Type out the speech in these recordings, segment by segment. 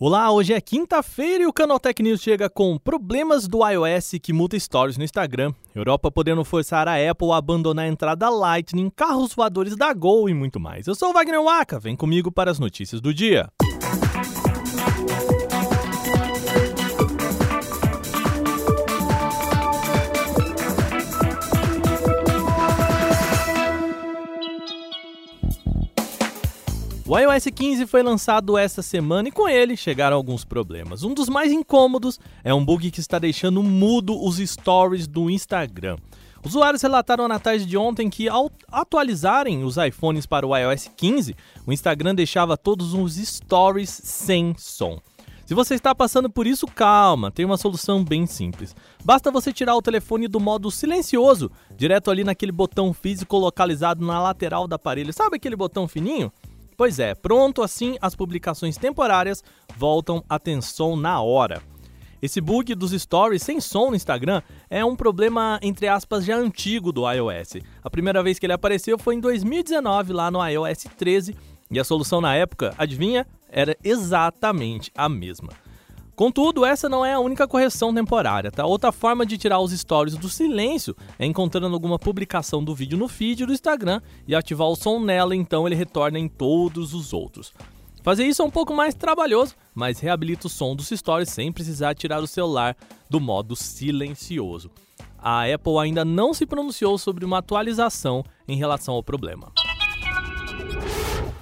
Olá, hoje é quinta-feira e o Canaltech News chega com problemas do iOS que muda stories no Instagram, Europa podendo forçar a Apple a abandonar a entrada Lightning, carros voadores da Gol e muito mais. Eu sou o Wagner Waka, vem comigo para as notícias do dia. O iOS 15 foi lançado esta semana e com ele chegaram alguns problemas. Um dos mais incômodos é um bug que está deixando mudo os stories do Instagram. Usuários relataram na tarde de ontem que, ao atualizarem os iPhones para o iOS 15, o Instagram deixava todos os stories sem som. Se você está passando por isso, calma, tem uma solução bem simples. Basta você tirar o telefone do modo silencioso, direto ali naquele botão físico localizado na lateral do aparelho. Sabe aquele botão fininho? Pois é, pronto assim as publicações temporárias voltam a na hora. Esse bug dos stories sem som no Instagram é um problema, entre aspas, já antigo do iOS. A primeira vez que ele apareceu foi em 2019, lá no iOS 13, e a solução na época, adivinha? Era exatamente a mesma. Contudo, essa não é a única correção temporária, tá? Outra forma de tirar os stories do silêncio é encontrando alguma publicação do vídeo no feed do Instagram e ativar o som nela, então ele retorna em todos os outros. Fazer isso é um pouco mais trabalhoso, mas reabilita o som dos stories sem precisar tirar o celular do modo silencioso. A Apple ainda não se pronunciou sobre uma atualização em relação ao problema.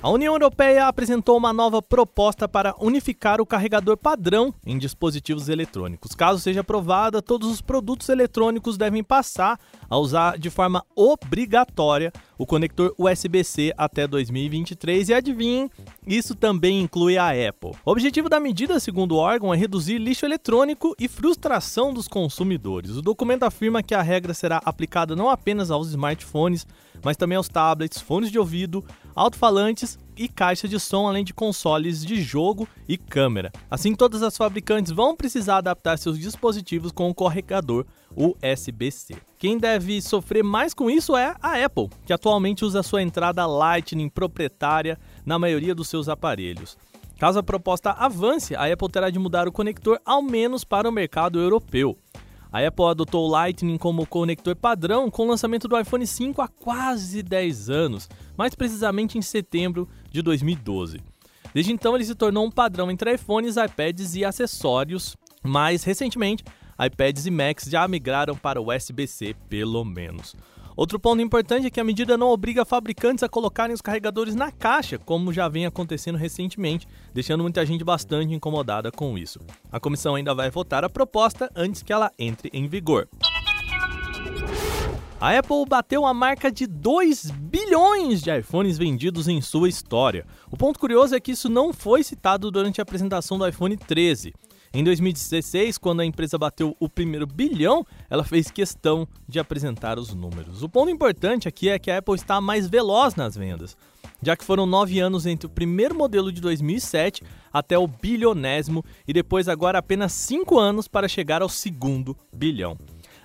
A União Europeia apresentou uma nova proposta para unificar o carregador padrão em dispositivos eletrônicos. Caso seja aprovada, todos os produtos eletrônicos devem passar a usar de forma obrigatória o conector USB-C até 2023 e adivinhem, isso também inclui a Apple. O objetivo da medida, segundo o órgão, é reduzir lixo eletrônico e frustração dos consumidores. O documento afirma que a regra será aplicada não apenas aos smartphones, mas também aos tablets, fones de ouvido, alto-falantes e caixa de som, além de consoles de jogo e câmera. Assim, todas as fabricantes vão precisar adaptar seus dispositivos com o carregador USB-C. Quem deve sofrer mais com isso é a Apple, que atualmente usa sua entrada Lightning proprietária na maioria dos seus aparelhos. Caso a proposta avance, a Apple terá de mudar o conector ao menos para o mercado europeu. A Apple adotou o Lightning como conector padrão com o lançamento do iPhone 5 há quase 10 anos, mais precisamente em setembro de 2012. Desde então, ele se tornou um padrão entre iPhones, iPads e acessórios, mas recentemente, iPads e Macs já migraram para o USB-C, pelo menos. Outro ponto importante é que a medida não obriga fabricantes a colocarem os carregadores na caixa, como já vem acontecendo recentemente, deixando muita gente bastante incomodada com isso. A comissão ainda vai votar a proposta antes que ela entre em vigor. A Apple bateu a marca de 2 bilhões de iPhones vendidos em sua história. O ponto curioso é que isso não foi citado durante a apresentação do iPhone 13. Em 2016, quando a empresa bateu o primeiro bilhão, ela fez questão de apresentar os números. O ponto importante aqui é que a Apple está mais veloz nas vendas, já que foram nove anos entre o primeiro modelo de 2007 até o bilionésimo e depois agora apenas cinco anos para chegar ao segundo bilhão.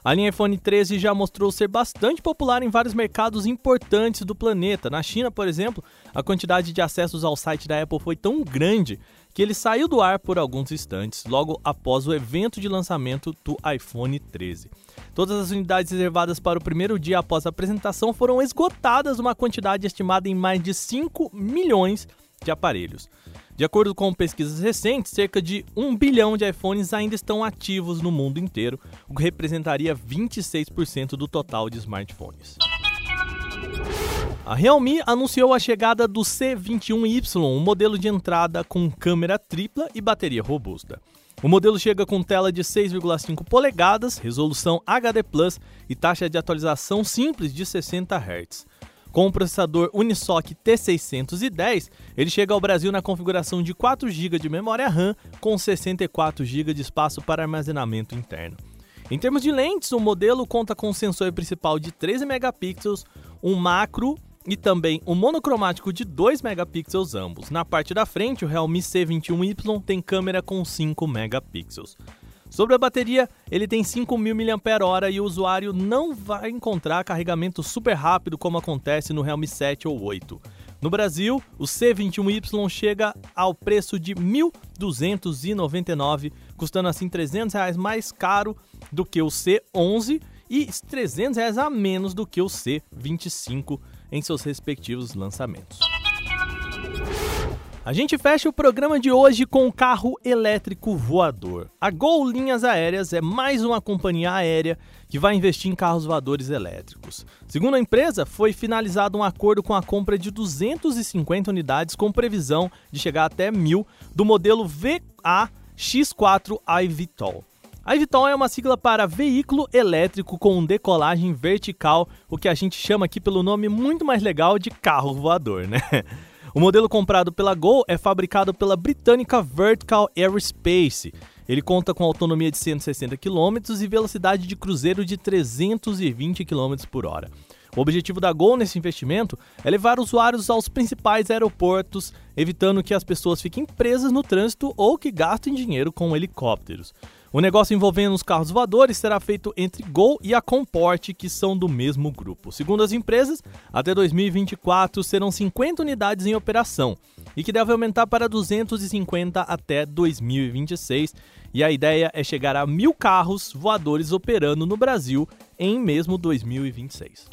A linha iPhone 13 já mostrou ser bastante popular em vários mercados importantes do planeta. Na China, por exemplo, a quantidade de acessos ao site da Apple foi tão grande que ele saiu do ar por alguns instantes, logo após o evento de lançamento do iPhone 13. Todas as unidades reservadas para o primeiro dia após a apresentação foram esgotadas, uma quantidade estimada em mais de 5 milhões de aparelhos. De acordo com pesquisas recentes, cerca de 1 bilhão de iPhones ainda estão ativos no mundo inteiro, o que representaria 26% do total de smartphones. A Realme anunciou a chegada do C21Y, um modelo de entrada com câmera tripla e bateria robusta. O modelo chega com tela de 6,5 polegadas, resolução HD Plus e taxa de atualização simples de 60 Hz. Com o processador Unisoc T610, ele chega ao Brasil na configuração de 4 GB de memória RAM com 64 GB de espaço para armazenamento interno. Em termos de lentes, o modelo conta com um sensor principal de 13 megapixels, um macro e também um monocromático de 2 megapixels ambos. Na parte da frente, o Realme C21Y tem câmera com 5 megapixels. Sobre a bateria, ele tem 5.000 mAh e o usuário não vai encontrar carregamento super rápido como acontece no Realme 7 ou 8. No Brasil, o C21Y chega ao preço de R$ 1.299, custando assim 300 reais mais caro do que o C11 e 300 reais a menos do que o C25 em seus respectivos lançamentos. A gente fecha o programa de hoje com carro elétrico voador. A Gol Linhas Aéreas é mais uma companhia aérea que vai investir em carros voadores elétricos. Segundo a empresa, foi finalizado um acordo com a compra de 250 unidades com previsão de chegar até mil do modelo VA X4 iVTOL. A iVTOL é uma sigla para veículo elétrico com decolagem vertical, o que a gente chama aqui pelo nome muito mais legal de carro voador, né? O modelo comprado pela Gol é fabricado pela britânica Vertical Aerospace. Ele conta com autonomia de 160 km e velocidade de cruzeiro de 320 km por hora. O objetivo da Gol nesse investimento é levar usuários aos principais aeroportos, evitando que as pessoas fiquem presas no trânsito ou que gastem dinheiro com helicópteros. O negócio envolvendo os carros voadores será feito entre Gol e a Comport, que são do mesmo grupo. Segundo as empresas, até 2024 serão 50 unidades em operação e que deve aumentar para 250 até 2026. E a ideia é chegar a mil carros voadores operando no Brasil em mesmo 2026.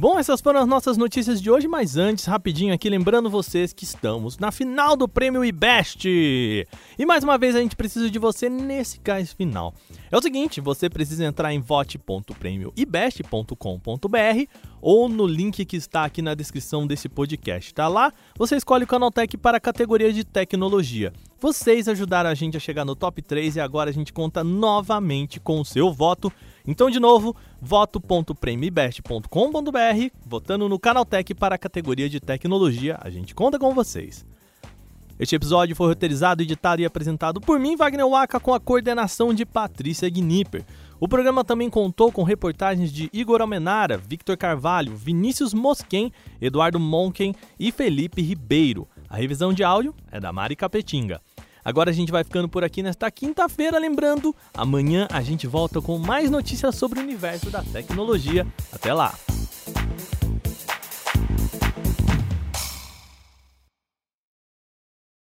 Bom, essas foram as nossas notícias de hoje, mas antes, rapidinho aqui, lembrando vocês que estamos na final do prêmio IBEST. E mais uma vez a gente precisa de você nesse cais final. É o seguinte, você precisa entrar em vote.prêmioibest.com.br ou no link que está aqui na descrição desse podcast. Tá lá? Você escolhe o Canaltech para a categoria de tecnologia. Vocês ajudaram a gente a chegar no top 3 e agora a gente conta novamente com o seu voto. Então, de novo, voto.premibest.com.br, votando no Canaltech para a categoria de tecnologia. A gente conta com vocês. Este episódio foi roteirizado, editado e apresentado por mim, Wagner Waka, com a coordenação de Patrícia Gnipper. O programa também contou com reportagens de Igor Almenara, Victor Carvalho, Vinícius Mosquen, Eduardo Monken e Felipe Ribeiro. A revisão de áudio é da Mari Capetinga. Agora a gente vai ficando por aqui nesta quinta-feira, lembrando, amanhã a gente volta com mais notícias sobre o universo da tecnologia. Até lá!